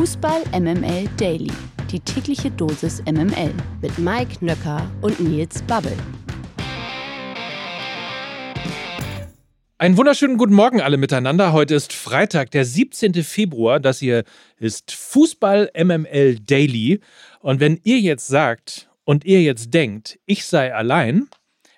Fußball MML Daily. Die tägliche Dosis MML mit Mike Nöcker und Nils Babbel. Einen wunderschönen guten Morgen alle miteinander. Heute ist Freitag, der 17. Februar. Das hier ist Fußball MML Daily. Und wenn ihr jetzt sagt und ihr jetzt denkt, ich sei allein,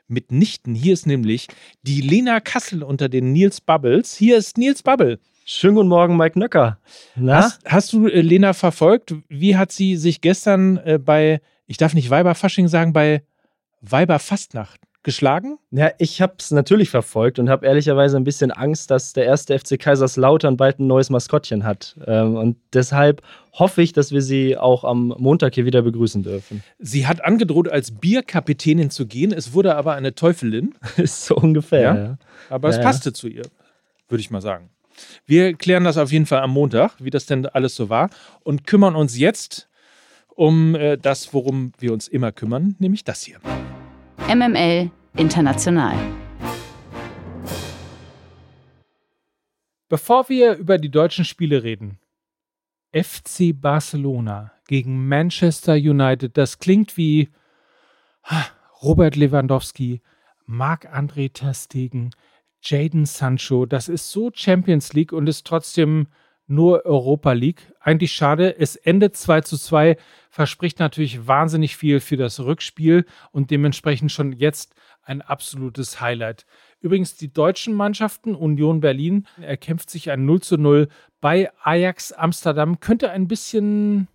mitnichten. Hier ist nämlich die Lena Kassel unter den Nils Bubbles. Hier ist Nils Bubble. Schönen guten Morgen, Mike Nöcker. Hast, hast, du äh, Lena verfolgt? Wie hat sie sich gestern äh, bei, ich darf nicht Weiberfasching sagen, bei Weiberfastnacht geschlagen? Ja, ich habe es natürlich verfolgt und habe ehrlicherweise ein bisschen Angst, dass der erste FC Kaiserslautern bald ein neues Maskottchen hat. Ähm, und deshalb hoffe ich, dass wir sie auch am Montag hier wieder begrüßen dürfen. Sie hat angedroht, als Bierkapitänin zu gehen. Es wurde aber eine Teufelin. Ist so ungefähr. Ja. ja. Aber ja, es passte zu ihr, würde ich mal sagen. Wir klären das auf jeden Fall am Montag, wie das denn alles so war, und kümmern uns jetzt um äh, das, worum wir uns immer kümmern, nämlich das hier. MML International. Bevor wir über die deutschen Spiele reden, FC Barcelona gegen Manchester United, das klingt wie Robert Lewandowski, Marc-André Terstegen, Jaden Sancho. Das ist so Champions League und ist trotzdem nur Europa League. Eigentlich schade. Es endet 2 zu 2, verspricht natürlich wahnsinnig viel für das Rückspiel und dementsprechend schon jetzt ein absolutes Highlight. Übrigens, die deutschen Mannschaften, Union Berlin, erkämpft sich ein 0 zu 0 bei Ajax Amsterdam. Könnte ein bisschen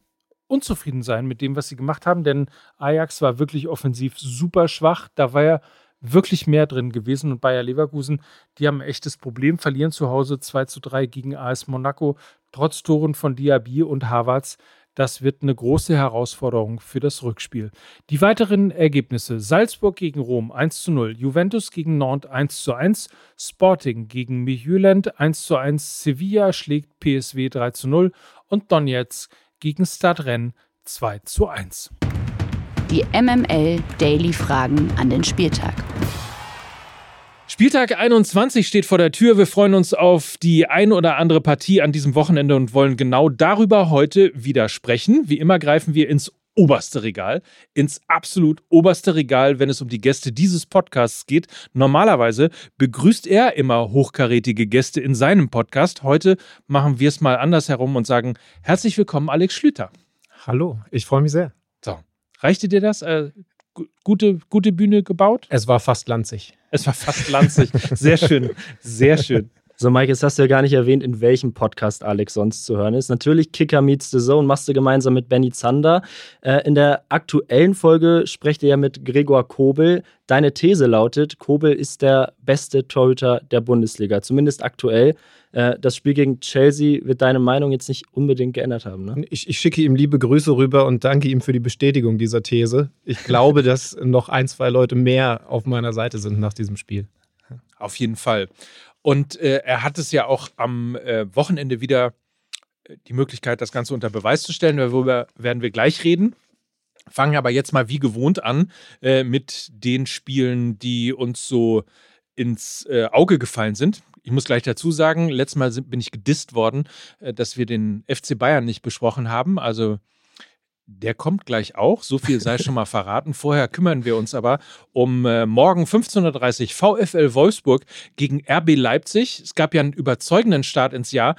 unzufrieden sein mit dem, was sie gemacht haben, denn Ajax war wirklich offensiv super schwach. Da war ja wirklich mehr drin gewesen. Und Bayer Leverkusen, die haben ein echtes Problem, verlieren zu Hause 2 zu 3 gegen AS Monaco, trotz Toren von Diaby und Havertz. Das wird eine große Herausforderung für das Rückspiel. Die weiteren Ergebnisse: Salzburg gegen Rom 1 zu 0, Juventus gegen Nantes 1 zu 1, Sporting gegen Midtjylland 1 zu 1, Sevilla schlägt PSW 3 zu 0 und Donetsk gegen Stadtrenn 2 zu 1 die MML Daily Fragen an den Spieltag. Spieltag 21 steht vor der Tür. Wir freuen uns auf die ein oder andere Partie an diesem Wochenende und wollen genau darüber heute wieder sprechen. Wie immer greifen wir ins oberste Regal, ins absolut oberste Regal, wenn es um die Gäste dieses Podcasts geht. Normalerweise begrüßt er immer hochkarätige Gäste in seinem Podcast. Heute machen wir es mal andersherum und sagen herzlich willkommen, Alex Schlüter. Hallo, ich freue mich sehr. Reichte dir das? Äh, gute, gute Bühne gebaut? Es war fast lanzig. Es war fast lanzig. Sehr schön. Sehr schön. So, Mike, jetzt hast du ja gar nicht erwähnt, in welchem Podcast Alex sonst zu hören ist. Natürlich Kicker Meets the Zone machst du gemeinsam mit Benny Zander. Äh, in der aktuellen Folge sprecht ihr ja mit Gregor Kobel. Deine These lautet, Kobel ist der beste Torhüter der Bundesliga, zumindest aktuell. Äh, das Spiel gegen Chelsea wird deine Meinung jetzt nicht unbedingt geändert haben. Ne? Ich, ich, schicke ihm liebe Grüße rüber und danke ihm für die Bestätigung dieser These. Ich glaube, dass noch ein, zwei Leute mehr auf meiner Seite sind nach diesem Spiel. Auf jeden Fall. Und äh, er hat es ja auch am äh, Wochenende wieder äh, die Möglichkeit, das Ganze unter Beweis zu stellen. Darüber werden wir gleich reden. Fangen aber jetzt mal wie gewohnt an äh, mit den Spielen, die uns so ins äh, Auge gefallen sind. Ich muss gleich dazu sagen, letztes Mal sind, bin ich gedisst worden, äh, dass wir den FC Bayern nicht besprochen haben. Also der kommt gleich auch, so viel sei schon mal verraten. Vorher kümmern wir uns aber um äh, morgen 15.30 Uhr VfL Wolfsburg gegen RB Leipzig. Es gab ja einen überzeugenden Start ins Jahr,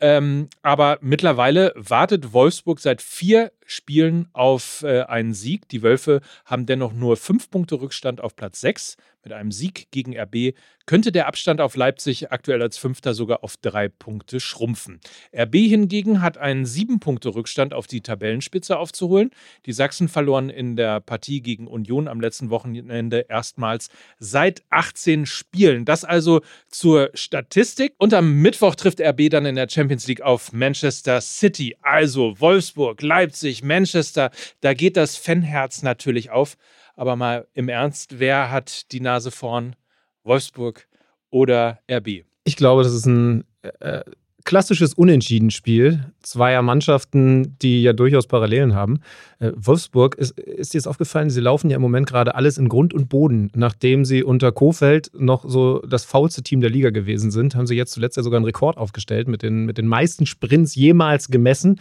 ähm, aber mittlerweile wartet Wolfsburg seit vier Spielen auf äh, einen Sieg. Die Wölfe haben dennoch nur fünf Punkte Rückstand auf Platz sechs. Mit einem Sieg gegen RB könnte der Abstand auf Leipzig aktuell als Fünfter sogar auf drei Punkte schrumpfen. RB hingegen hat einen sieben Punkte Rückstand auf die Tabellenspitze aufzuholen. Die Sachsen verloren in der Partie gegen Union am letzten Wochenende erstmals seit 18 Spielen. Das also zur Statistik. Und am Mittwoch trifft RB dann in der Champions League auf Manchester City. Also Wolfsburg, Leipzig, Manchester. Da geht das Fanherz natürlich auf. Aber mal im Ernst, wer hat die Nase vorn? Wolfsburg oder RB? Ich glaube, das ist ein äh, klassisches Unentschieden-Spiel zweier Mannschaften, die ja durchaus Parallelen haben. Äh, Wolfsburg, ist, ist dir jetzt aufgefallen, sie laufen ja im Moment gerade alles in Grund und Boden. Nachdem sie unter Kofeld noch so das faulste Team der Liga gewesen sind, haben sie jetzt zuletzt ja sogar einen Rekord aufgestellt mit den, mit den meisten Sprints jemals gemessen.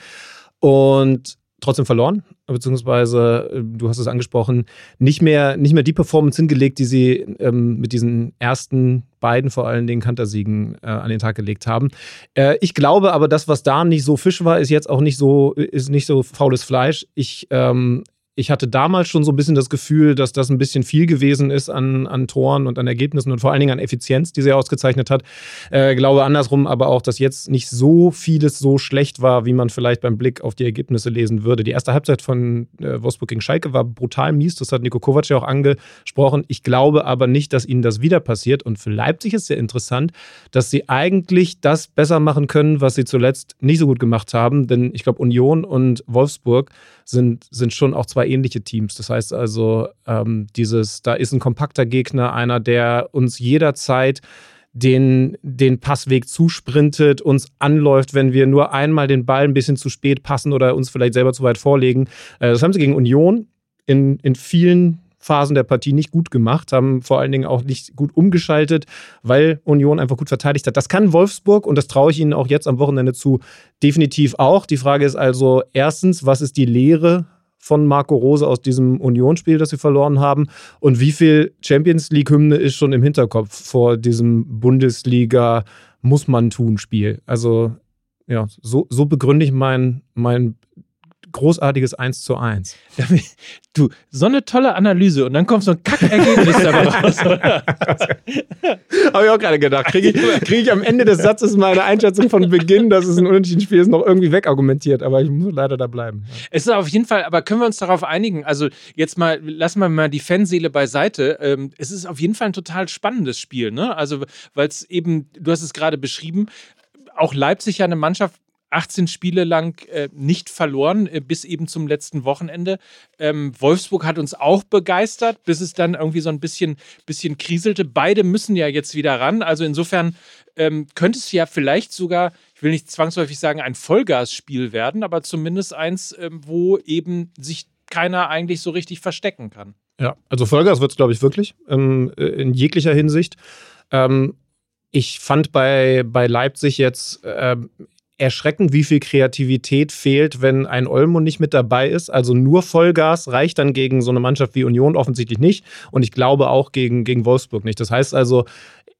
Und trotzdem verloren, beziehungsweise, äh, du hast es angesprochen, nicht mehr, nicht mehr die Performance hingelegt, die sie ähm, mit diesen ersten beiden vor allen Dingen Kantersiegen äh, an den Tag gelegt haben. Äh, ich glaube aber, das, was da nicht so Fisch war, ist jetzt auch nicht so, ist nicht so faules Fleisch. Ich ähm, ich hatte damals schon so ein bisschen das Gefühl, dass das ein bisschen viel gewesen ist an, an Toren und an Ergebnissen und vor allen Dingen an Effizienz, die sie ausgezeichnet hat. Äh, glaube andersrum aber auch, dass jetzt nicht so vieles so schlecht war, wie man vielleicht beim Blick auf die Ergebnisse lesen würde. Die erste Halbzeit von äh, Wolfsburg gegen Schalke war brutal mies, das hat Nico Kovac ja auch angesprochen. Ich glaube aber nicht, dass ihnen das wieder passiert. Und für Leipzig ist sehr interessant, dass sie eigentlich das besser machen können, was sie zuletzt nicht so gut gemacht haben. Denn ich glaube, Union und Wolfsburg sind, sind schon auch zwei ähnliche Teams. Das heißt also, ähm, dieses, da ist ein kompakter Gegner, einer, der uns jederzeit den, den Passweg zusprintet, uns anläuft, wenn wir nur einmal den Ball ein bisschen zu spät passen oder uns vielleicht selber zu weit vorlegen. Äh, das haben sie gegen Union in, in vielen Phasen der Partie nicht gut gemacht, haben vor allen Dingen auch nicht gut umgeschaltet, weil Union einfach gut verteidigt hat. Das kann Wolfsburg und das traue ich Ihnen auch jetzt am Wochenende zu, definitiv auch. Die Frage ist also erstens, was ist die Lehre von Marco Rose aus diesem Unionsspiel, das sie verloren haben? Und wie viel Champions League-Hymne ist schon im Hinterkopf vor diesem Bundesliga muss man tun Spiel? Also ja, so, so begründe ich mein, mein großartiges 1 zu 1. Du, so eine tolle Analyse und dann kommt so ein Kackergebnis dabei raus. Habe ich auch gerade gedacht. Kriege ich, krieg ich am Ende des Satzes meine Einschätzung von Beginn, dass es ein Unentschieden-Spiel ist, noch irgendwie wegargumentiert. Aber ich muss leider da bleiben. Es ist auf jeden Fall, aber können wir uns darauf einigen? Also jetzt mal, lassen wir mal die Fanseele beiseite. Ähm, es ist auf jeden Fall ein total spannendes Spiel. Ne? Also, weil es eben, du hast es gerade beschrieben, auch Leipzig ja eine Mannschaft 18 Spiele lang äh, nicht verloren, äh, bis eben zum letzten Wochenende. Ähm, Wolfsburg hat uns auch begeistert, bis es dann irgendwie so ein bisschen, bisschen kriselte. Beide müssen ja jetzt wieder ran. Also insofern ähm, könnte es ja vielleicht sogar, ich will nicht zwangsläufig sagen, ein Vollgasspiel werden, aber zumindest eins, ähm, wo eben sich keiner eigentlich so richtig verstecken kann. Ja, also Vollgas wird es, glaube ich, wirklich ähm, äh, in jeglicher Hinsicht. Ähm, ich fand bei, bei Leipzig jetzt ähm, erschreckend, wie viel Kreativität fehlt, wenn ein Olmo nicht mit dabei ist. Also nur Vollgas reicht dann gegen so eine Mannschaft wie Union offensichtlich nicht. Und ich glaube auch gegen, gegen Wolfsburg nicht. Das heißt also,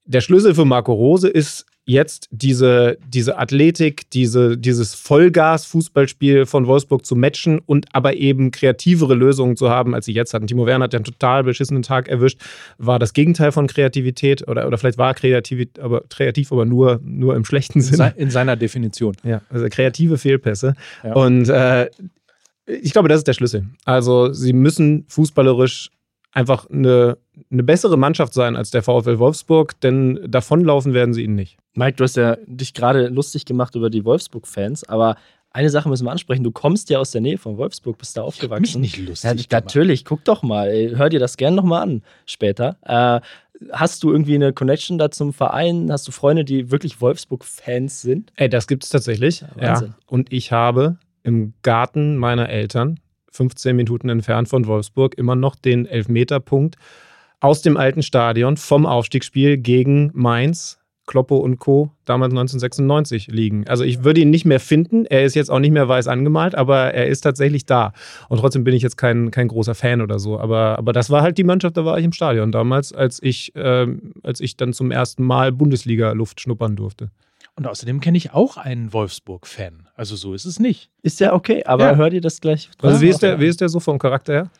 der Schlüssel für Marco Rose ist jetzt diese, diese Athletik, diese, dieses Vollgas-Fußballspiel von Wolfsburg zu matchen und aber eben kreativere Lösungen zu haben, als sie jetzt hatten. Timo Werner hat ja einen total beschissenen Tag erwischt, war das Gegenteil von Kreativität oder, oder vielleicht war kreativ, aber, kreativ, aber nur, nur im schlechten Sinne. In seiner Definition. Ja, also kreative Fehlpässe. Ja. Und äh, ich glaube, das ist der Schlüssel. Also sie müssen fußballerisch einfach eine, eine bessere Mannschaft sein als der VfL Wolfsburg, denn davonlaufen werden sie ihnen nicht. Mike, du hast ja dich gerade lustig gemacht über die Wolfsburg-Fans, aber eine Sache müssen wir ansprechen. Du kommst ja aus der Nähe von Wolfsburg, bist da aufgewachsen. Ich mich nicht lustig. Ja, natürlich, guck doch mal. Hör dir das gerne nochmal an später. Äh, hast du irgendwie eine Connection da zum Verein? Hast du Freunde, die wirklich Wolfsburg-Fans sind? Ey, das gibt es tatsächlich. Ja, ja. Und ich habe im Garten meiner Eltern 15 Minuten entfernt von Wolfsburg, immer noch den Elfmeterpunkt aus dem alten Stadion vom Aufstiegsspiel gegen Mainz, Kloppo und Co. damals 1996 liegen. Also ich würde ihn nicht mehr finden. Er ist jetzt auch nicht mehr weiß angemalt, aber er ist tatsächlich da. Und trotzdem bin ich jetzt kein, kein großer Fan oder so. Aber, aber das war halt die Mannschaft, da war ich im Stadion damals, als ich, äh, als ich dann zum ersten Mal Bundesliga-Luft schnuppern durfte. Und außerdem kenne ich auch einen Wolfsburg-Fan. Also so ist es nicht. Ist ja okay, aber ja. hört ihr das gleich? Also wie ist, der, wie ist der so vom Charakter her?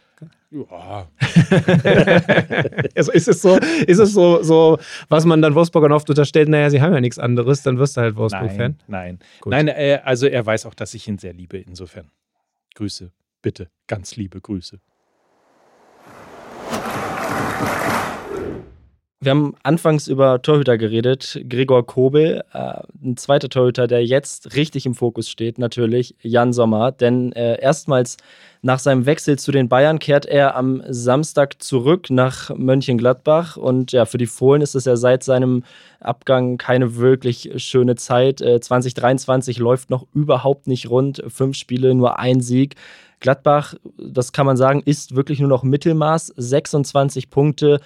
Ja. also ist es so, ist es so, so, was man dann Wolfsburgern oft unterstellt, naja, sie haben ja nichts anderes, dann wirst du halt Wolfsburg-Fan. Nein, nein. nein äh, also er weiß auch, dass ich ihn sehr liebe, insofern. Grüße, bitte, ganz liebe Grüße. Wir haben anfangs über Torhüter geredet. Gregor Kobel, äh, ein zweiter Torhüter, der jetzt richtig im Fokus steht, natürlich Jan Sommer. Denn äh, erstmals nach seinem Wechsel zu den Bayern kehrt er am Samstag zurück nach Mönchengladbach. Und ja, für die Fohlen ist es ja seit seinem Abgang keine wirklich schöne Zeit. Äh, 2023 läuft noch überhaupt nicht rund. Fünf Spiele, nur ein Sieg. Gladbach, das kann man sagen, ist wirklich nur noch Mittelmaß. 26 Punkte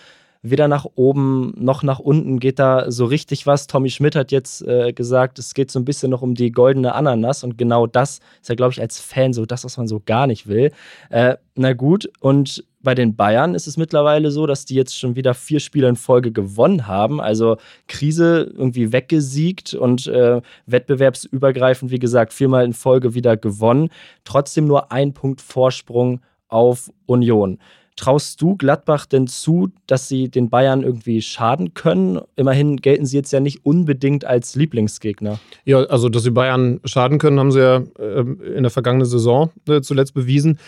weder nach oben noch nach unten geht da so richtig was. Tommy Schmidt hat jetzt äh, gesagt, es geht so ein bisschen noch um die goldene Ananas und genau das ist ja, glaube ich, als Fan so das, was man so gar nicht will. Äh, na gut, und bei den Bayern ist es mittlerweile so, dass die jetzt schon wieder vier Spiele in Folge gewonnen haben. Also Krise irgendwie weggesiegt und äh, wettbewerbsübergreifend, wie gesagt, viermal in Folge wieder gewonnen. Trotzdem nur ein Punkt Vorsprung auf Union. Traust du Gladbach denn zu, dass sie den Bayern irgendwie schaden können? Immerhin gelten sie jetzt ja nicht unbedingt als Lieblingsgegner. Ja, also dass sie Bayern schaden können, haben sie ja äh, in der vergangenen Saison äh, zuletzt bewiesen.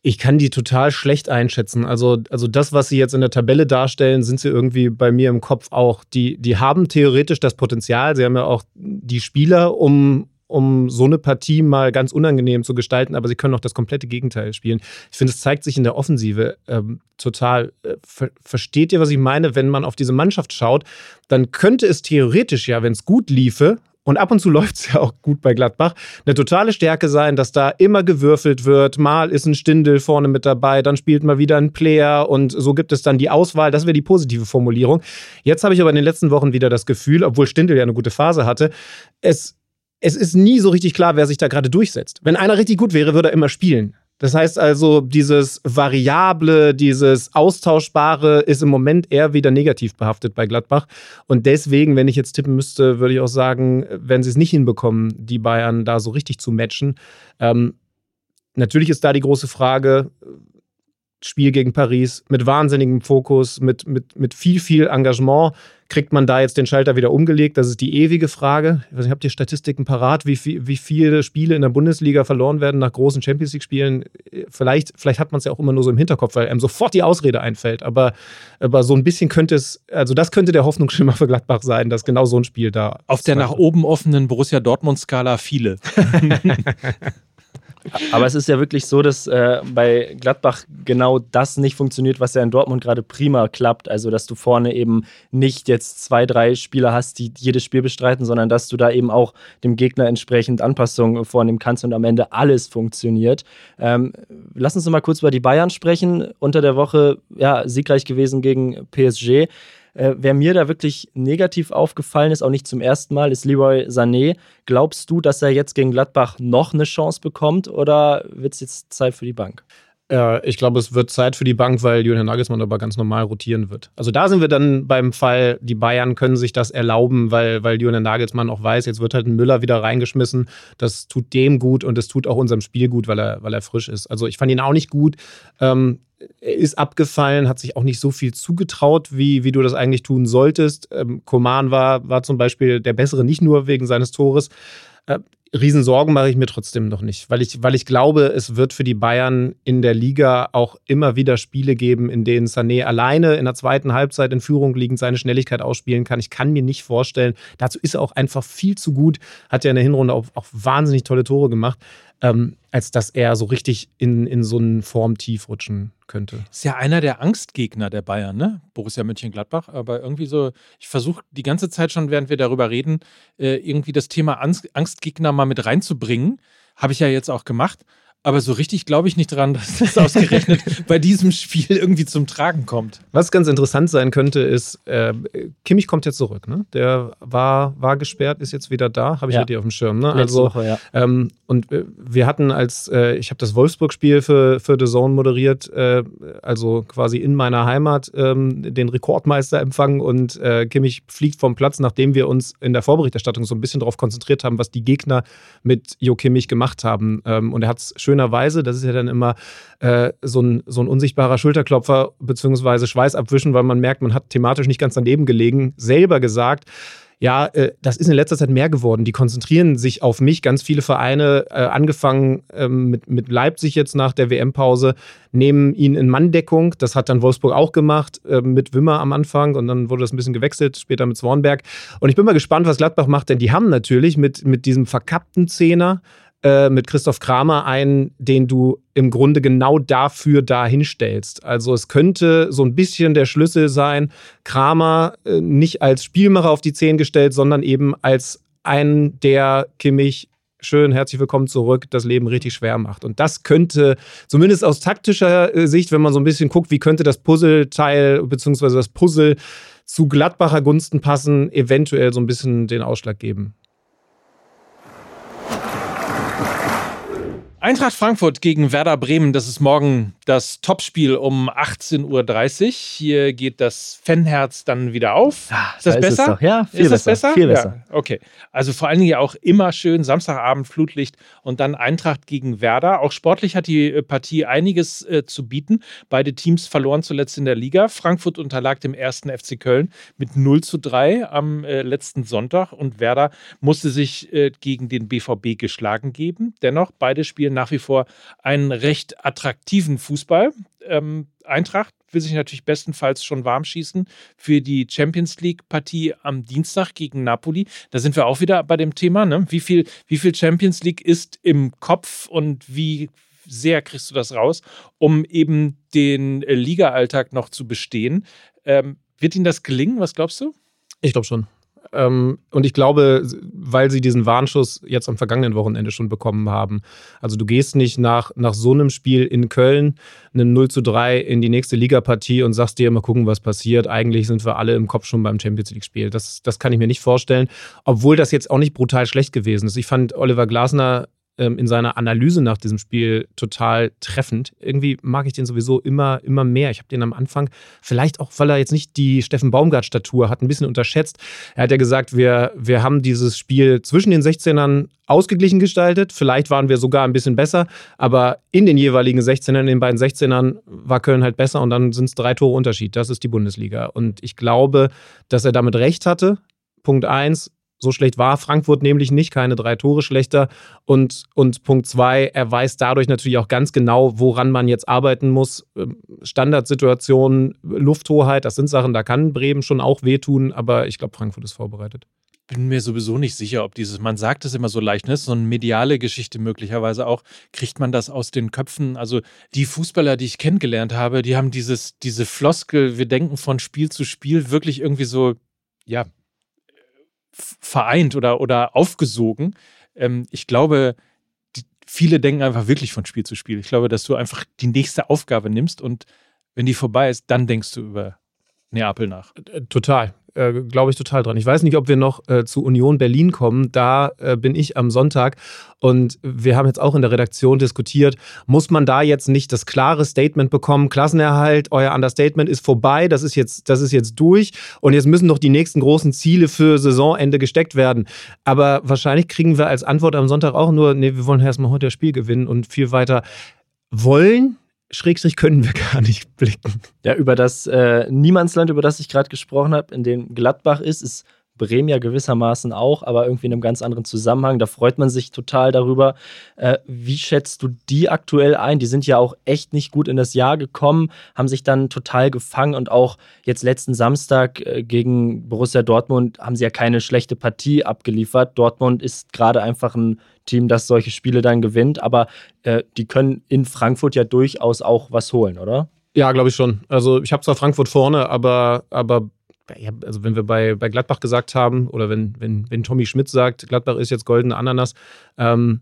Ich kann die total schlecht einschätzen. Also, also das, was sie jetzt in der Tabelle darstellen, sind sie irgendwie bei mir im Kopf auch. Die, die haben theoretisch das Potenzial. Sie haben ja auch die Spieler, um, um so eine Partie mal ganz unangenehm zu gestalten, aber sie können auch das komplette Gegenteil spielen. Ich finde, es zeigt sich in der Offensive ähm, total. Äh, ver versteht ihr, was ich meine? Wenn man auf diese Mannschaft schaut, dann könnte es theoretisch ja, wenn es gut liefe, und ab und zu läuft es ja auch gut bei Gladbach, eine totale Stärke sein, dass da immer gewürfelt wird. Mal ist ein Stindel vorne mit dabei, dann spielt mal wieder ein Player und so gibt es dann die Auswahl. Das wäre die positive Formulierung. Jetzt habe ich aber in den letzten Wochen wieder das Gefühl, obwohl Stindel ja eine gute Phase hatte, es es ist nie so richtig klar, wer sich da gerade durchsetzt. Wenn einer richtig gut wäre, würde er immer spielen. Das heißt also, dieses Variable, dieses Austauschbare ist im Moment eher wieder negativ behaftet bei Gladbach. Und deswegen, wenn ich jetzt tippen müsste, würde ich auch sagen, wenn sie es nicht hinbekommen, die Bayern da so richtig zu matchen. Ähm, natürlich ist da die große Frage, Spiel gegen Paris mit wahnsinnigem Fokus, mit, mit, mit viel, viel Engagement. Kriegt man da jetzt den Schalter wieder umgelegt? Das ist die ewige Frage. Ich weiß nicht, habt ihr Statistiken parat, wie, viel, wie viele Spiele in der Bundesliga verloren werden nach großen Champions League-Spielen? Vielleicht, vielleicht hat man es ja auch immer nur so im Hinterkopf, weil einem sofort die Ausrede einfällt. Aber, aber so ein bisschen könnte es, also das könnte der Hoffnungsschimmer für Gladbach sein, dass genau so ein Spiel da. Auf der nach oben offenen Borussia Dortmund-Skala viele. Aber es ist ja wirklich so, dass äh, bei Gladbach genau das nicht funktioniert, was ja in Dortmund gerade prima klappt. Also, dass du vorne eben nicht jetzt zwei, drei Spieler hast, die jedes Spiel bestreiten, sondern dass du da eben auch dem Gegner entsprechend Anpassungen vornehmen kannst und am Ende alles funktioniert. Ähm, lass uns noch mal kurz über die Bayern sprechen. Unter der Woche ja, siegreich gewesen gegen PSG. Äh, wer mir da wirklich negativ aufgefallen ist, auch nicht zum ersten Mal, ist Leroy Sané. Glaubst du, dass er jetzt gegen Gladbach noch eine Chance bekommt oder wird es jetzt Zeit für die Bank? Äh, ich glaube, es wird Zeit für die Bank, weil Julian Nagelsmann aber ganz normal rotieren wird. Also da sind wir dann beim Fall, die Bayern können sich das erlauben, weil, weil Julian Nagelsmann auch weiß, jetzt wird halt ein Müller wieder reingeschmissen. Das tut dem gut und es tut auch unserem Spiel gut, weil er, weil er frisch ist. Also ich fand ihn auch nicht gut. Ähm, er ist abgefallen, hat sich auch nicht so viel zugetraut, wie, wie du das eigentlich tun solltest. Ähm, Koman war, war zum Beispiel der Bessere, nicht nur wegen seines Tores. Äh, Riesensorgen mache ich mir trotzdem noch nicht, weil ich, weil ich glaube, es wird für die Bayern in der Liga auch immer wieder Spiele geben, in denen Sané alleine in der zweiten Halbzeit in Führung liegend seine Schnelligkeit ausspielen kann. Ich kann mir nicht vorstellen, dazu ist er auch einfach viel zu gut, hat ja in der Hinrunde auch, auch wahnsinnig tolle Tore gemacht ähm, als dass er so richtig in, in so einen Formtief rutschen könnte. Ist ja einer der Angstgegner der Bayern, ne? Borussia Mönchengladbach. Aber irgendwie so, ich versuche die ganze Zeit schon, während wir darüber reden, äh, irgendwie das Thema Angstgegner mal mit reinzubringen. Habe ich ja jetzt auch gemacht. Aber so richtig glaube ich nicht dran, dass das ausgerechnet bei diesem Spiel irgendwie zum Tragen kommt. Was ganz interessant sein könnte, ist, äh, Kimmich kommt jetzt zurück. Ne? Der war, war gesperrt, ist jetzt wieder da. Habe ich ja. richtig auf dem Schirm. Ne? Also, Woche, ja. ähm, und äh, wir hatten als, äh, ich habe das Wolfsburg-Spiel für, für The Zone moderiert, äh, also quasi in meiner Heimat ähm, den Rekordmeister empfangen und äh, Kimmich fliegt vom Platz, nachdem wir uns in der Vorberichterstattung so ein bisschen darauf konzentriert haben, was die Gegner mit Jo Kimmich gemacht haben. Ähm, und er hat es schön schönerweise, das ist ja dann immer äh, so, ein, so ein unsichtbarer Schulterklopfer beziehungsweise Schweiß abwischen, weil man merkt, man hat thematisch nicht ganz daneben gelegen, selber gesagt, ja, äh, das ist in letzter Zeit mehr geworden. Die konzentrieren sich auf mich. Ganz viele Vereine, äh, angefangen ähm, mit, mit Leipzig jetzt nach der WM-Pause, nehmen ihn in Manndeckung. Das hat dann Wolfsburg auch gemacht, äh, mit Wimmer am Anfang und dann wurde das ein bisschen gewechselt, später mit Swanberg. Und ich bin mal gespannt, was Gladbach macht, denn die haben natürlich mit, mit diesem verkappten Zehner äh, mit Christoph Kramer einen, den du im Grunde genau dafür da hinstellst. Also es könnte so ein bisschen der Schlüssel sein, Kramer äh, nicht als Spielmacher auf die Zehn gestellt, sondern eben als einen, der Kimmich schön, herzlich willkommen zurück, das Leben richtig schwer macht. Und das könnte, zumindest aus taktischer äh, Sicht, wenn man so ein bisschen guckt, wie könnte das Puzzleteil bzw. das Puzzle zu Gladbacher Gunsten passen, eventuell so ein bisschen den Ausschlag geben. Eintracht Frankfurt gegen Werder Bremen, das ist morgen das Topspiel um 18.30 Uhr. Hier geht das Fanherz dann wieder auf. Ah, ist das da besser? Ist ja, viel ist das besser. Viel besser. Ja, okay. Also vor allen Dingen auch immer schön Samstagabend Flutlicht und dann Eintracht gegen Werder. Auch sportlich hat die äh, Partie einiges äh, zu bieten. Beide Teams verloren zuletzt in der Liga. Frankfurt unterlag dem ersten FC Köln mit 0 zu 3 am äh, letzten Sonntag und Werder musste sich äh, gegen den BVB geschlagen geben. Dennoch, beide spielen nach wie vor einen recht attraktiven Fußball. Ähm, Eintracht will sich natürlich bestenfalls schon warm schießen für die Champions League-Partie am Dienstag gegen Napoli. Da sind wir auch wieder bei dem Thema. Ne? Wie, viel, wie viel Champions League ist im Kopf und wie sehr kriegst du das raus, um eben den äh, Liga-Alltag noch zu bestehen? Ähm, wird Ihnen das gelingen? Was glaubst du? Ich glaube schon. Ähm, und ich glaube, weil sie diesen Warnschuss jetzt am vergangenen Wochenende schon bekommen haben. Also du gehst nicht nach, nach so einem Spiel in Köln, einem 0 zu 3 in die nächste Ligapartie und sagst dir immer gucken, was passiert. Eigentlich sind wir alle im Kopf schon beim Champions League-Spiel. Das, das kann ich mir nicht vorstellen. Obwohl das jetzt auch nicht brutal schlecht gewesen ist. Ich fand Oliver Glasner ähm, in seiner Analyse nach diesem Spiel total treffend. Irgendwie mag ich den sowieso immer, immer mehr. Ich habe den am Anfang, vielleicht auch, weil er jetzt nicht die Steffen Baumgart-Statur hat, ein bisschen unterschätzt. Er hat ja gesagt, wir, wir haben dieses Spiel zwischen den 16ern ausgeglichen gestaltet. Vielleicht waren wir sogar ein bisschen besser, aber in den jeweiligen 16ern, in den beiden 16ern, war Köln halt besser und dann sind es drei Tore Unterschied. Das ist die Bundesliga. Und ich glaube, dass er damit recht hatte. Punkt eins, so schlecht war Frankfurt nämlich nicht, keine drei Tore schlechter. Und, und Punkt zwei, er weiß dadurch natürlich auch ganz genau, woran man jetzt arbeiten muss. Ähm, Standardsituationen, Lufthoheit, das sind Sachen, da kann Bremen schon auch wehtun, aber ich glaube, Frankfurt ist vorbereitet bin mir sowieso nicht sicher, ob dieses, man sagt es immer so leicht, ne? so eine mediale Geschichte möglicherweise auch, kriegt man das aus den Köpfen. Also die Fußballer, die ich kennengelernt habe, die haben dieses, diese Floskel, wir denken von Spiel zu Spiel wirklich irgendwie so, ja, vereint oder, oder aufgesogen. Ähm, ich glaube, die, viele denken einfach wirklich von Spiel zu Spiel. Ich glaube, dass du einfach die nächste Aufgabe nimmst und wenn die vorbei ist, dann denkst du über Neapel nach. Äh, total äh, glaube ich total dran. Ich weiß nicht, ob wir noch äh, zu Union Berlin kommen. Da äh, bin ich am Sonntag und wir haben jetzt auch in der Redaktion diskutiert, muss man da jetzt nicht das klare Statement bekommen, Klassenerhalt, euer Understatement ist vorbei, das ist jetzt, das ist jetzt durch und jetzt müssen doch die nächsten großen Ziele für Saisonende gesteckt werden. Aber wahrscheinlich kriegen wir als Antwort am Sonntag auch nur, nee, wir wollen erstmal heute das Spiel gewinnen und viel weiter wollen Schrägstrich können wir gar nicht blicken. Ja, über das äh, Niemandsland, über das ich gerade gesprochen habe, in dem Gladbach ist, ist Bremen ja gewissermaßen auch, aber irgendwie in einem ganz anderen Zusammenhang. Da freut man sich total darüber. Äh, wie schätzt du die aktuell ein? Die sind ja auch echt nicht gut in das Jahr gekommen, haben sich dann total gefangen und auch jetzt letzten Samstag äh, gegen Borussia Dortmund haben sie ja keine schlechte Partie abgeliefert. Dortmund ist gerade einfach ein Team, das solche Spiele dann gewinnt, aber äh, die können in Frankfurt ja durchaus auch was holen, oder? Ja, glaube ich schon. Also ich habe zwar Frankfurt vorne, aber, aber also wenn wir bei, bei Gladbach gesagt haben, oder wenn, wenn, wenn Tommy Schmidt sagt, Gladbach ist jetzt goldene Ananas, ähm,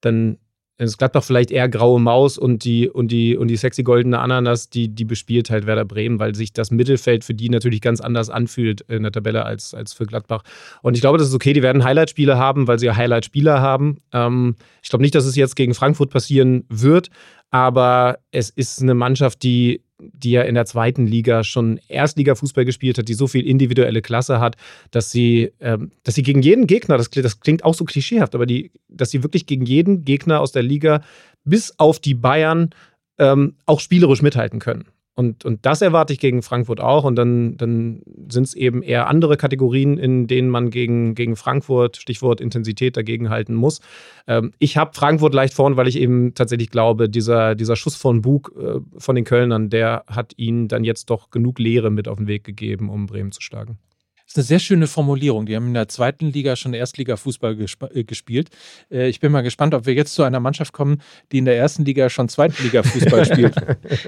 dann ist Gladbach vielleicht eher graue Maus und die, und die, und die sexy goldene Ananas, die, die bespielt halt Werder Bremen, weil sich das Mittelfeld für die natürlich ganz anders anfühlt in der Tabelle als, als für Gladbach. Und ich glaube, das ist okay, die werden Highlight-Spiele haben, weil sie Highlight-Spieler haben. Ähm, ich glaube nicht, dass es jetzt gegen Frankfurt passieren wird, aber es ist eine Mannschaft, die die ja in der zweiten Liga schon Erstliga-Fußball gespielt hat, die so viel individuelle Klasse hat, dass sie, ähm, dass sie gegen jeden Gegner, das, das klingt auch so klischeehaft, aber die, dass sie wirklich gegen jeden Gegner aus der Liga bis auf die Bayern ähm, auch spielerisch mithalten können. Und, und das erwarte ich gegen Frankfurt auch. Und dann, dann sind es eben eher andere Kategorien, in denen man gegen, gegen Frankfurt, Stichwort Intensität, dagegen halten muss. Ähm, ich habe Frankfurt leicht vorn, weil ich eben tatsächlich glaube, dieser, dieser Schuss von Bug äh, von den Kölnern, der hat ihnen dann jetzt doch genug Lehre mit auf den Weg gegeben, um Bremen zu schlagen. Das ist eine sehr schöne Formulierung. Die haben in der zweiten Liga schon Erstliga-Fußball gesp äh, gespielt. Äh, ich bin mal gespannt, ob wir jetzt zu einer Mannschaft kommen, die in der ersten Liga schon Zweitliga-Fußball spielt.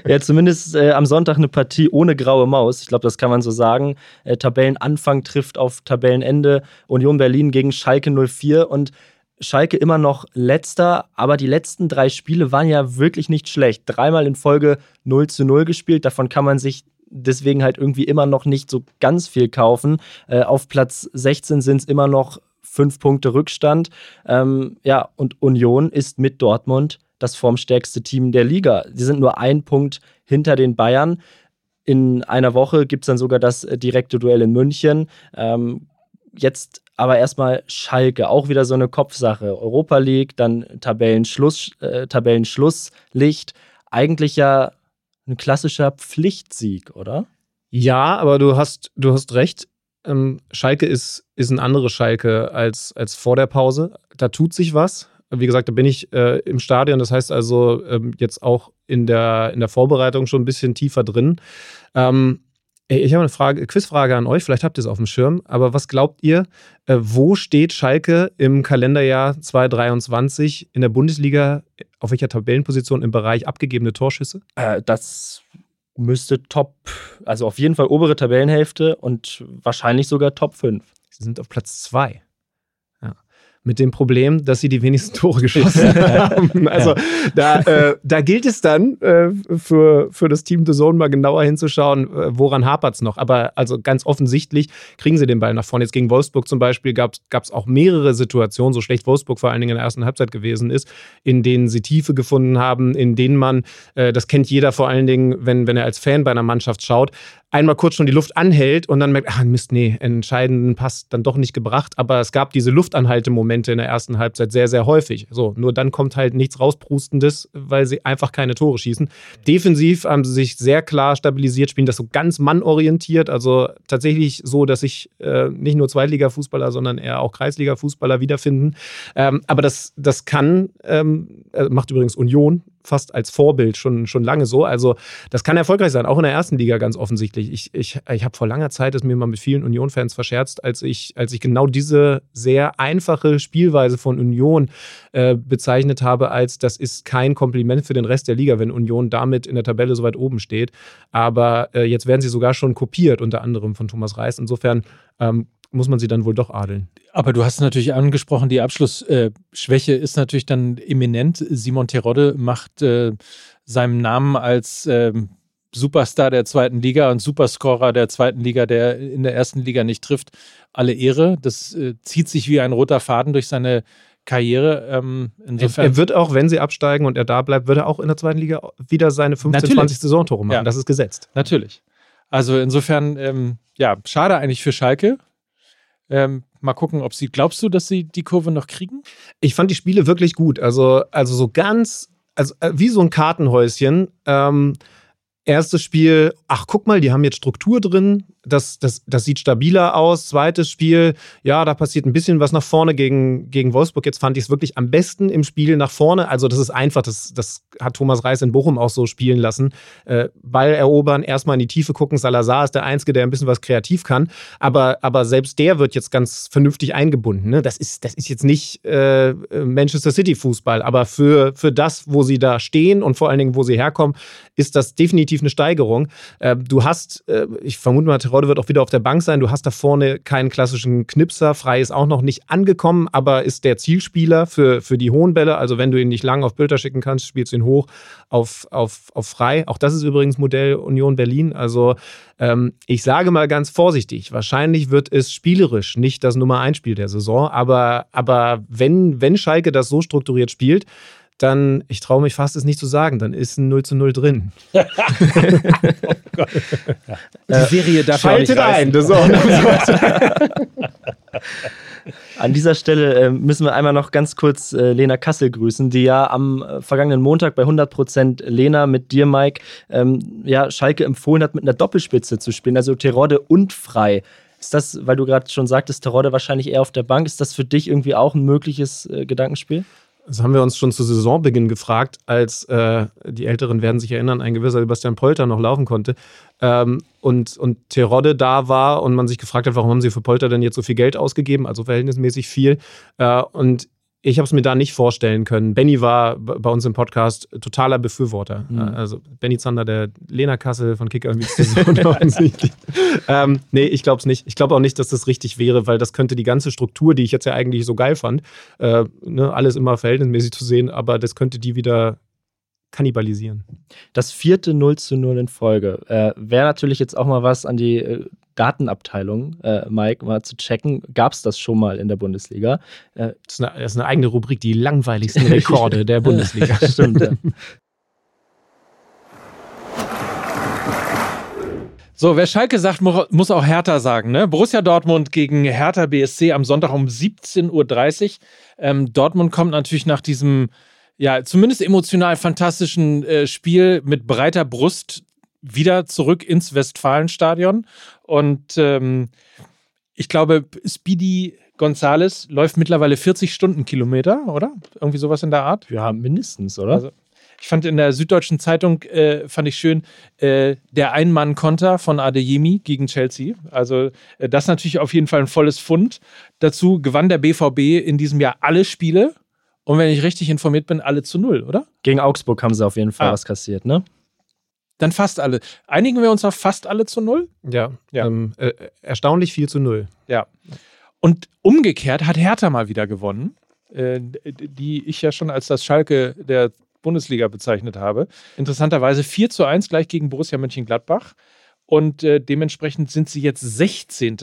ja, zumindest äh, am Sonntag eine Partie ohne graue Maus. Ich glaube, das kann man so sagen. Äh, Tabellenanfang trifft auf Tabellenende. Union Berlin gegen Schalke 04 und Schalke immer noch letzter, aber die letzten drei Spiele waren ja wirklich nicht schlecht. Dreimal in Folge 0 zu 0 gespielt, davon kann man sich deswegen halt irgendwie immer noch nicht so ganz viel kaufen. Äh, auf Platz 16 sind es immer noch fünf Punkte Rückstand. Ähm, ja, und Union ist mit Dortmund das formstärkste Team der Liga. Sie sind nur ein Punkt hinter den Bayern. In einer Woche gibt es dann sogar das äh, direkte Duell in München. Ähm, jetzt aber erstmal Schalke, auch wieder so eine Kopfsache. Europa League, dann Tabellenschluss, äh, Tabellenschlusslicht. Eigentlich ja ein klassischer Pflichtsieg, oder? Ja, aber du hast, du hast recht. Ähm, Schalke ist, ist ein anderes Schalke als, als vor der Pause. Da tut sich was. Wie gesagt, da bin ich äh, im Stadion. Das heißt also ähm, jetzt auch in der, in der Vorbereitung schon ein bisschen tiefer drin. Ähm, ich habe eine Frage, Quizfrage an euch, vielleicht habt ihr es auf dem Schirm, aber was glaubt ihr, äh, wo steht Schalke im Kalenderjahr 2023 in der Bundesliga, auf welcher Tabellenposition im Bereich abgegebene Torschüsse? Äh, das müsste Top, also auf jeden Fall obere Tabellenhälfte und wahrscheinlich sogar Top 5. Sie sind auf Platz 2 mit dem Problem, dass sie die wenigsten Tore geschossen haben. Also da, äh, da gilt es dann äh, für, für das Team The Zone mal genauer hinzuschauen, äh, woran hapert es noch. Aber also ganz offensichtlich kriegen sie den Ball nach vorne. Jetzt gegen Wolfsburg zum Beispiel gab es auch mehrere Situationen, so schlecht Wolfsburg vor allen Dingen in der ersten Halbzeit gewesen ist, in denen sie Tiefe gefunden haben, in denen man, äh, das kennt jeder vor allen Dingen, wenn, wenn er als Fan bei einer Mannschaft schaut, einmal kurz schon die Luft anhält und dann merkt, ach Mist, nee, entscheidenden Pass dann doch nicht gebracht. Aber es gab diese Luftanhalte-Momente in der ersten Halbzeit sehr, sehr häufig. So, nur dann kommt halt nichts rausprustendes, weil sie einfach keine Tore schießen. Defensiv haben sie sich sehr klar stabilisiert, spielen das so ganz mannorientiert, also tatsächlich so, dass sich äh, nicht nur Zweitliga-Fußballer, sondern eher auch Kreisliga-Fußballer wiederfinden. Ähm, aber das, das kann, ähm, äh, macht übrigens Union fast als Vorbild schon, schon lange so. Also das kann erfolgreich sein, auch in der ersten Liga ganz offensichtlich. Ich, ich, ich habe vor langer Zeit es mir mal mit vielen Union-Fans verscherzt, als ich, als ich genau diese sehr einfache Spielweise von Union äh, bezeichnet habe, als das ist kein Kompliment für den Rest der Liga, wenn Union damit in der Tabelle so weit oben steht. Aber äh, jetzt werden sie sogar schon kopiert, unter anderem von Thomas Reis. Insofern ähm, muss man sie dann wohl doch adeln. Aber du hast natürlich angesprochen, die Abschlussschwäche äh, ist natürlich dann eminent. Simon Terodde macht äh, seinem Namen als äh, Superstar der zweiten Liga und Superscorer der zweiten Liga, der in der ersten Liga nicht trifft, alle Ehre. Das äh, zieht sich wie ein roter Faden durch seine Karriere. Ähm, insofern. Er, er, wird auch, wenn sie absteigen und er da bleibt, wird er auch in der zweiten Liga wieder seine 15, Natürlich. 20 Saisontore machen. Ja. Das ist gesetzt. Natürlich. Also insofern, ähm, ja, schade eigentlich für Schalke, ähm, mal gucken, ob sie, glaubst du, dass sie die Kurve noch kriegen? Ich fand die Spiele wirklich gut. Also, also so ganz, also äh, wie so ein Kartenhäuschen. Ähm, erstes Spiel, ach guck mal, die haben jetzt Struktur drin, das, das, das sieht stabiler aus. Zweites Spiel, ja, da passiert ein bisschen was nach vorne gegen, gegen Wolfsburg. Jetzt fand ich es wirklich am besten im Spiel nach vorne. Also, das ist einfach, das, das hat Thomas Reis in Bochum auch so spielen lassen. Äh, Ball erobern, erstmal in die Tiefe gucken. Salazar ist der Einzige, der ein bisschen was kreativ kann. Aber, aber selbst der wird jetzt ganz vernünftig eingebunden. Ne? Das, ist, das ist jetzt nicht äh, Manchester City Fußball, aber für, für das, wo sie da stehen und vor allen Dingen, wo sie herkommen, ist das definitiv eine Steigerung. Äh, du hast, äh, ich vermute mal, Terodde wird auch wieder auf der Bank sein. Du hast da vorne keinen klassischen Knipser. Frei ist auch noch nicht angekommen, aber ist der Zielspieler für, für die hohen Bälle. Also wenn du ihn nicht lang auf Bilder schicken kannst, spielst du ihn hoch auf, auf, auf Frei. Auch das ist übrigens Modell Union Berlin. Also ähm, ich sage mal ganz vorsichtig, wahrscheinlich wird es spielerisch nicht das Nummer 1 Spiel der Saison, aber, aber wenn, wenn Schalke das so strukturiert spielt, dann, ich traue mich fast es nicht zu sagen, dann ist ein 0 zu 0 drin. oh. Die Serie darf Schaltet ja ein, das ist auch An dieser Stelle äh, müssen wir einmal noch ganz kurz äh, Lena Kassel grüßen, die ja am äh, vergangenen Montag bei 100% Lena mit dir, Mike, ähm, ja, Schalke empfohlen hat, mit einer Doppelspitze zu spielen, also Terodde und Frei. Ist das, weil du gerade schon sagtest, Terodde wahrscheinlich eher auf der Bank, ist das für dich irgendwie auch ein mögliches äh, Gedankenspiel? Das haben wir uns schon zu Saisonbeginn gefragt, als äh, die Älteren werden sich erinnern, ein gewisser Sebastian Polter noch laufen konnte ähm, und, und Terodde da war und man sich gefragt hat, warum haben sie für Polter denn jetzt so viel Geld ausgegeben, also verhältnismäßig viel. Äh, und ich habe es mir da nicht vorstellen können. Benny war bei uns im Podcast totaler Befürworter. Mhm. Also Benny Zander, der Lena Kassel von Kicker offensichtlich. ähm, nee, ich glaube es nicht. Ich glaube auch nicht, dass das richtig wäre, weil das könnte die ganze Struktur, die ich jetzt ja eigentlich so geil fand, äh, ne, alles immer verhältnismäßig zu sehen, aber das könnte die wieder kannibalisieren. Das vierte 0 zu 0 in Folge. Äh, Wäre natürlich jetzt auch mal was an die äh, Datenabteilung, äh, Mike, mal zu checken. Gab es das schon mal in der Bundesliga? Äh, das, ist eine, das, ist eine, eigene Rubrik, die langweiligsten Rekorde der Bundesliga. Stimmt, ja. So, wer Schalke sagt, muss auch Hertha sagen. Ne? Borussia Dortmund gegen Hertha BSC am Sonntag um 17.30 Uhr. Ähm, Dortmund kommt natürlich nach diesem ja, zumindest emotional fantastischen äh, Spiel mit breiter Brust wieder zurück ins Westfalenstadion. Und ähm, ich glaube, Speedy Gonzales läuft mittlerweile 40 Stundenkilometer, oder? Irgendwie sowas in der Art? Ja, mindestens, oder? Also, ich fand in der Süddeutschen Zeitung, äh, fand ich schön, äh, der Ein-Mann-Konter von Adeyemi gegen Chelsea. Also äh, das natürlich auf jeden Fall ein volles Fund. Dazu gewann der BVB in diesem Jahr alle Spiele und wenn ich richtig informiert bin, alle zu null, oder? Gegen Augsburg haben sie auf jeden Fall ah. was kassiert, ne? Dann fast alle. Einigen wir uns auf fast alle zu null? Ja. ja. Ähm, äh, erstaunlich viel zu null. Ja. Und umgekehrt hat Hertha mal wieder gewonnen, äh, die ich ja schon als das Schalke der Bundesliga bezeichnet habe. Interessanterweise 4 zu 1 gleich gegen Borussia Mönchengladbach. Und äh, dementsprechend sind sie jetzt 16.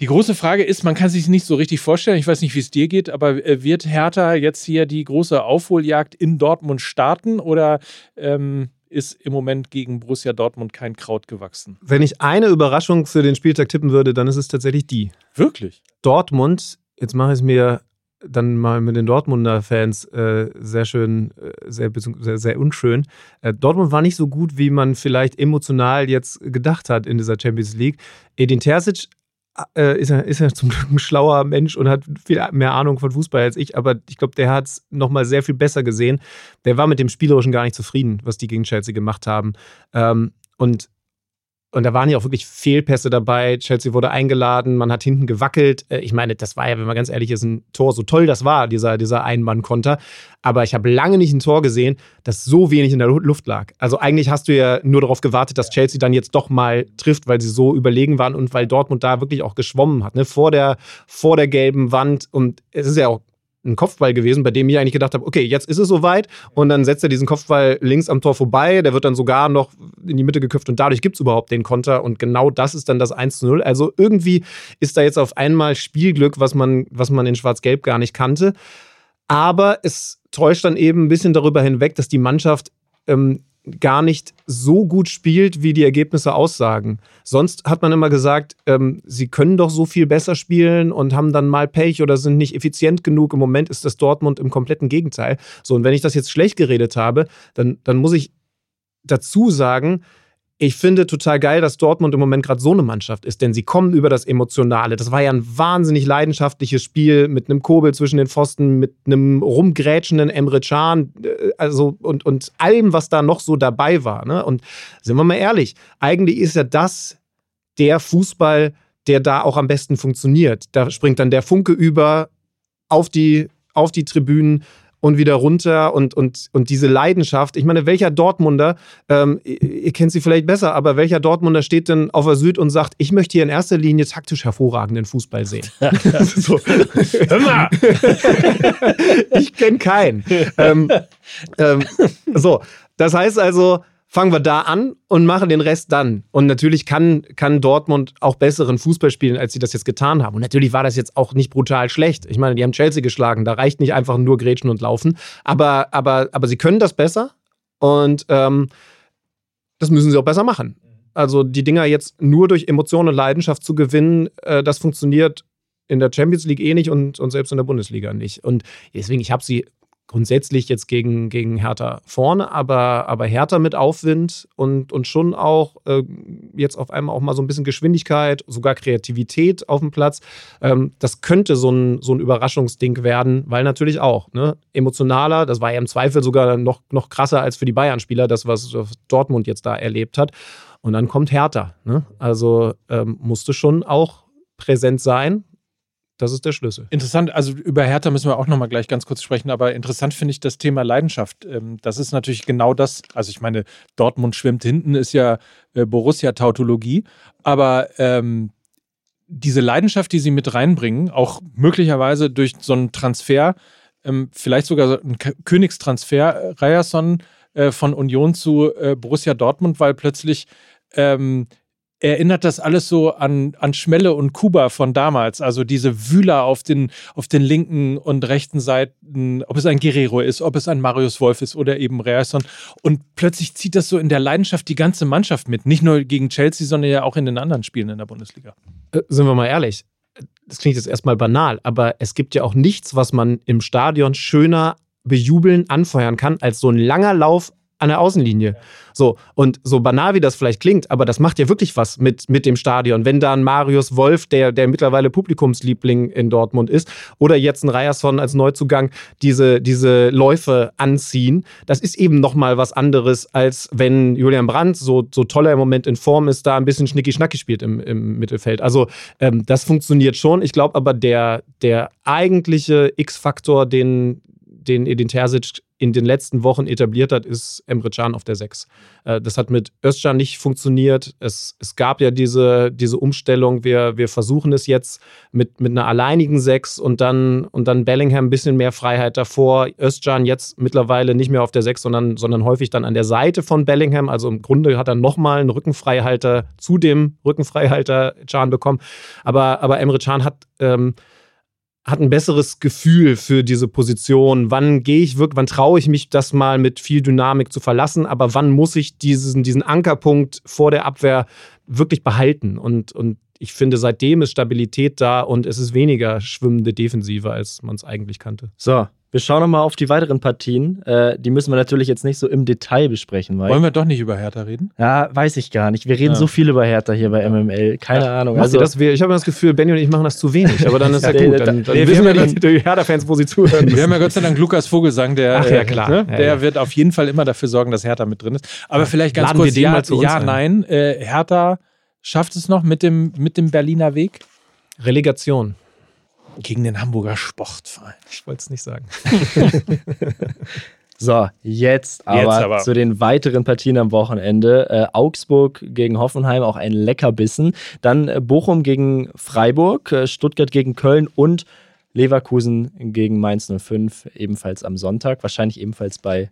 Die große Frage ist, man kann sich nicht so richtig vorstellen, ich weiß nicht, wie es dir geht, aber äh, wird Hertha jetzt hier die große Aufholjagd in Dortmund starten oder ähm, ist im Moment gegen Borussia Dortmund kein Kraut gewachsen? Wenn ich eine Überraschung für den Spieltag tippen würde, dann ist es tatsächlich die. Wirklich? Dortmund, jetzt mache ich es mir dann mal mit den Dortmunder Fans äh, sehr schön, äh, sehr, sehr, sehr unschön. Äh, Dortmund war nicht so gut, wie man vielleicht emotional jetzt gedacht hat in dieser Champions League. Edin Terzic äh, ist, er, ist er zum Glück ein schlauer Mensch und hat viel mehr Ahnung von Fußball als ich, aber ich glaube, der hat es nochmal sehr viel besser gesehen. Der war mit dem Spielerischen gar nicht zufrieden, was die gegen Chelsea gemacht haben. Ähm, und und da waren ja auch wirklich Fehlpässe dabei. Chelsea wurde eingeladen, man hat hinten gewackelt. Äh, ich meine, das war ja, wenn man ganz ehrlich ist, ein Tor, so toll das war, dieser, dieser Ein-Mann-Konter. Aber ich habe lange nicht ein Tor gesehen, das so wenig in der Luft lag. Also eigentlich hast du ja nur darauf gewartet, dass Chelsea dann jetzt doch mal trifft, weil sie so überlegen waren und weil Dortmund da wirklich auch geschwommen hat, ne? vor, der, vor der gelben Wand. Und es ist ja auch ein Kopfball gewesen, bei dem ich eigentlich gedacht habe, okay, jetzt ist es soweit und dann setzt er diesen Kopfball links am Tor vorbei, der wird dann sogar noch in die Mitte geköpft und dadurch gibt es überhaupt den Konter und genau das ist dann das 1 zu 0. Also irgendwie ist da jetzt auf einmal Spielglück, was man, was man in Schwarz-Gelb gar nicht kannte. Aber es täuscht dann eben ein bisschen darüber hinweg, dass die Mannschaft ähm, gar nicht so gut spielt, wie die Ergebnisse aussagen. Sonst hat man immer gesagt, ähm, sie können doch so viel besser spielen und haben dann mal Pech oder sind nicht effizient genug. Im Moment ist das Dortmund im kompletten Gegenteil. So, und wenn ich das jetzt schlecht geredet habe, dann, dann muss ich dazu sagen, ich finde total geil, dass Dortmund im Moment gerade so eine Mannschaft ist, denn sie kommen über das Emotionale. Das war ja ein wahnsinnig leidenschaftliches Spiel mit einem Kobel zwischen den Pfosten, mit einem rumgrätschenden Emre Can, äh, also und, und allem, was da noch so dabei war. Ne? Und sind wir mal ehrlich, eigentlich ist ja das der Fußball, der da auch am besten funktioniert. Da springt dann der Funke über auf die, auf die Tribünen und wieder runter und, und, und diese Leidenschaft. Ich meine, welcher Dortmunder, ähm, ihr, kennt sie vielleicht besser, aber welcher Dortmunder steht denn auf der Süd und sagt, ich möchte hier in erster Linie taktisch hervorragenden Fußball sehen? so. Hör mal! ich kenne keinen. Ähm, ähm, so, das heißt also, fangen wir da an und machen den Rest dann. Und natürlich kann, kann Dortmund auch besseren Fußball spielen, als sie das jetzt getan haben. Und natürlich war das jetzt auch nicht brutal schlecht. Ich meine, die haben Chelsea geschlagen. Da reicht nicht einfach nur Grätschen und Laufen. Aber, aber, aber sie können das besser. Und ähm, das müssen sie auch besser machen. Also die Dinger jetzt nur durch Emotionen und Leidenschaft zu gewinnen, äh, das funktioniert in der Champions League eh nicht und, und selbst in der Bundesliga nicht. Und deswegen, ich habe sie grundsätzlich jetzt gegen, gegen Hertha vorne, aber, aber Hertha mit Aufwind und, und schon auch äh, jetzt auf einmal auch mal so ein bisschen Geschwindigkeit, sogar Kreativität auf dem Platz. Ähm, das könnte so ein, so ein Überraschungsding werden, weil natürlich auch ne, emotionaler, das war ja im Zweifel sogar noch, noch krasser als für die Bayern-Spieler, das, was Dortmund jetzt da erlebt hat. Und dann kommt Hertha. Ne? Also ähm, musste schon auch präsent sein. Das ist der Schlüssel. Interessant, also über Hertha müssen wir auch nochmal gleich ganz kurz sprechen, aber interessant finde ich das Thema Leidenschaft. Ähm, das ist natürlich genau das, also ich meine, Dortmund schwimmt hinten, ist ja äh, Borussia-Tautologie, aber ähm, diese Leidenschaft, die sie mit reinbringen, auch möglicherweise durch so einen Transfer, ähm, vielleicht sogar so einen Königstransfer, äh, Ryerson äh, von Union zu äh, Borussia Dortmund, weil plötzlich ähm, erinnert das alles so an, an Schmelle und Kuba von damals. Also diese Wühler auf den, auf den linken und rechten Seiten, ob es ein Guerrero ist, ob es ein Marius Wolf ist oder eben Reasson. Und plötzlich zieht das so in der Leidenschaft die ganze Mannschaft mit. Nicht nur gegen Chelsea, sondern ja auch in den anderen Spielen in der Bundesliga. Äh, sind wir mal ehrlich. Das klingt jetzt erstmal banal, aber es gibt ja auch nichts, was man im Stadion schöner bejubeln, anfeuern kann, als so ein langer Lauf an der Außenlinie. So, und so banal wie das vielleicht klingt, aber das macht ja wirklich was mit, mit dem Stadion. Wenn da ein Marius Wolf, der, der mittlerweile Publikumsliebling in Dortmund ist, oder jetzt ein Ryerson als Neuzugang diese, diese Läufe anziehen, das ist eben nochmal was anderes, als wenn Julian Brandt, so, so toll er im Moment in Form ist, da ein bisschen schnicki-schnacki spielt im, im Mittelfeld. Also ähm, das funktioniert schon. Ich glaube aber, der, der eigentliche X-Faktor, den, den Edin Terzic in den letzten Wochen etabliert hat, ist Emre Can auf der 6. Äh, das hat mit Özcan nicht funktioniert. Es, es gab ja diese, diese Umstellung, wir, wir versuchen es jetzt mit, mit einer alleinigen 6 und dann, und dann Bellingham ein bisschen mehr Freiheit davor. Özcan jetzt mittlerweile nicht mehr auf der 6, sondern, sondern häufig dann an der Seite von Bellingham. Also im Grunde hat er nochmal einen Rückenfreihalter zu dem Rückenfreihalter Can bekommen. Aber, aber Emre Can hat... Ähm, hat ein besseres Gefühl für diese Position. Wann gehe ich wirklich, wann traue ich mich, das mal mit viel Dynamik zu verlassen, aber wann muss ich diesen, diesen Ankerpunkt vor der Abwehr wirklich behalten? Und, und ich finde, seitdem ist Stabilität da und es ist weniger schwimmende Defensive, als man es eigentlich kannte. So, wir schauen nochmal auf die weiteren Partien. Äh, die müssen wir natürlich jetzt nicht so im Detail besprechen. Wollen wir doch nicht über Hertha reden? Ja, weiß ich gar nicht. Wir reden ja. so viel über Hertha hier bei MML. Keine ja. Ahnung. Also, das, ich habe das Gefühl, Benny und ich machen das zu wenig, aber dann ist ja, gut. Dann, dann nee, wissen wir, die, die Hertha-Fans, wo sie zuhören. Wir haben ja Gott sei Dank Lukas Vogelsang, der, Ach, ja, klar. Ne, der wird auf jeden Fall immer dafür sorgen, dass Hertha mit drin ist. Aber vielleicht ganz Laden kurz, ja, ja nein. Äh, Hertha schafft es noch mit dem, mit dem Berliner Weg? Relegation. Gegen den Hamburger Sportverein. Ich wollte es nicht sagen. So, jetzt aber, jetzt aber, zu den weiteren Partien am Wochenende. Äh, Augsburg gegen Hoffenheim, auch ein Leckerbissen. Dann äh, Bochum gegen Freiburg, äh, Stuttgart gegen Köln und Leverkusen gegen Mainz 05, ebenfalls am Sonntag. Wahrscheinlich ebenfalls bei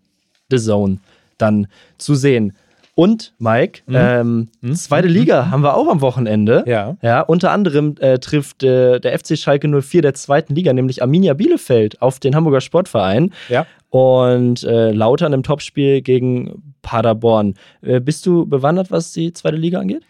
The Zone dann zu sehen. Und Mike, mhm. Ähm, mhm. zweite Liga mhm. haben wir auch am Wochenende. Ja. ja unter anderem äh, trifft äh, der FC Schalke 04 der zweiten Liga, nämlich Arminia Bielefeld, auf den Hamburger Sportverein. Ja. Und äh, Lautern im Topspiel gegen Paderborn. Äh, bist du bewandert, was die zweite Liga angeht?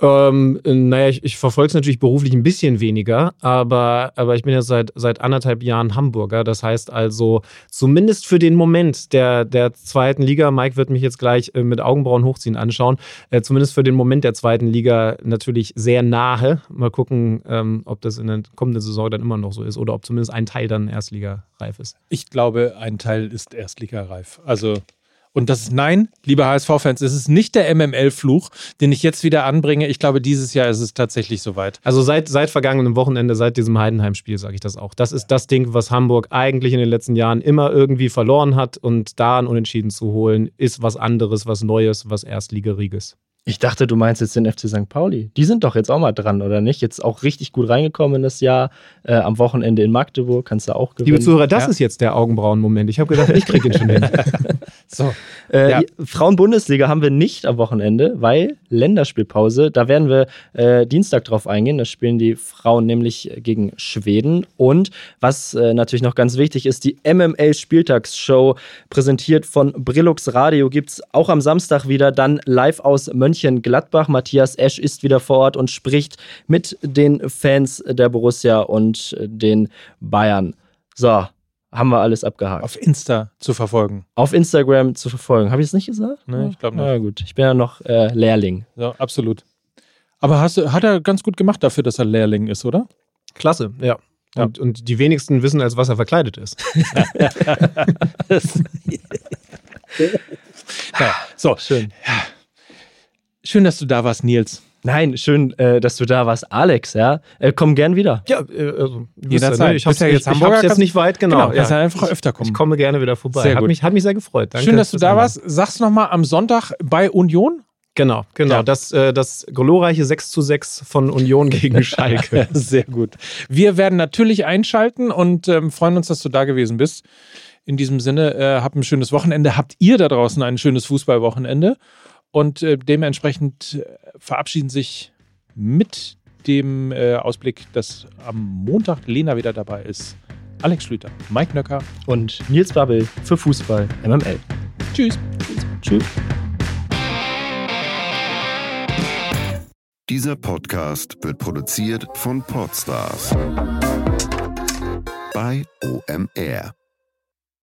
Ähm, naja, ich, ich verfolge es natürlich beruflich ein bisschen weniger, aber, aber ich bin ja seit, seit anderthalb Jahren Hamburger. Das heißt also, zumindest für den Moment der, der zweiten Liga, Mike wird mich jetzt gleich äh, mit Augenbrauen hochziehen anschauen, äh, zumindest für den Moment der zweiten Liga natürlich sehr nahe. Mal gucken, ähm, ob das in der kommenden Saison dann immer noch so ist oder ob zumindest ein Teil dann Erstligareif ist. Ich glaube, ein Teil ist Erstligareif. Also und das ist nein, liebe HSV-Fans, es ist nicht der MML-Fluch, den ich jetzt wieder anbringe. Ich glaube, dieses Jahr ist es tatsächlich soweit. Also seit, seit vergangenem Wochenende, seit diesem Heidenheim-Spiel, sage ich das auch. Das ist das Ding, was Hamburg eigentlich in den letzten Jahren immer irgendwie verloren hat. Und da ein Unentschieden zu holen, ist was anderes, was Neues, was Erstligeriges. Ich dachte, du meinst jetzt den FC St. Pauli. Die sind doch jetzt auch mal dran, oder nicht? Jetzt auch richtig gut reingekommen in das Jahr. Äh, am Wochenende in Magdeburg kannst du auch gewinnen. Liebe Zuhörer, das ja. ist jetzt der Augenbrauen-Moment. Ich habe gedacht, ich kriege ihn schon hin. So. Äh, ja. Frauen-Bundesliga haben wir nicht am Wochenende, weil Länderspielpause. Da werden wir äh, Dienstag drauf eingehen. Da spielen die Frauen nämlich gegen Schweden. Und was äh, natürlich noch ganz wichtig ist, die MML-Spieltagsshow, präsentiert von Brillux Radio, gibt es auch am Samstag wieder dann live aus Mönchengladbach. Matthias Esch ist wieder vor Ort und spricht mit den Fans der Borussia und den Bayern. So, haben wir alles abgehakt. Auf Insta zu verfolgen. Auf Instagram zu verfolgen. Habe ich es nicht gesagt? Nee, ich glaube nicht. Na gut, ich bin ja noch äh, Lehrling. Ja, absolut. Aber hast, hat er ganz gut gemacht dafür, dass er Lehrling ist, oder? Klasse, ja. ja. Und, und die wenigsten wissen, als was er verkleidet ist. ja, so, schön. Schön, dass du da warst, Nils. Nein, schön, äh, dass du da warst, Alex, ja. Äh, komm gern wieder. Ja, äh, also, jederzeit. Ne? Ich hab's ja jetzt, ich, hab's jetzt nicht weit, genau. genau ja. einfach öfter kommen. Ich komme gerne wieder vorbei. Sehr gut. Hat mich, hat mich sehr gefreut. Danke, schön, dass du da warst. Sag's nochmal am Sonntag bei Union. Genau, genau. Ja. Das, äh, das glorreiche 6 zu 6 von Union gegen Schalke. Sehr gut. Wir werden natürlich einschalten und ähm, freuen uns, dass du da gewesen bist. In diesem Sinne, äh, habt ein schönes Wochenende. Habt ihr da draußen ein schönes Fußballwochenende? Und äh, dementsprechend äh, verabschieden sich mit dem äh, Ausblick, dass am Montag Lena wieder dabei ist. Alex Schlüter, Mike Nöcker und Nils Babbel für Fußball MML. Tschüss. Tschüss. Dieser Podcast wird produziert von Podstars bei OMR.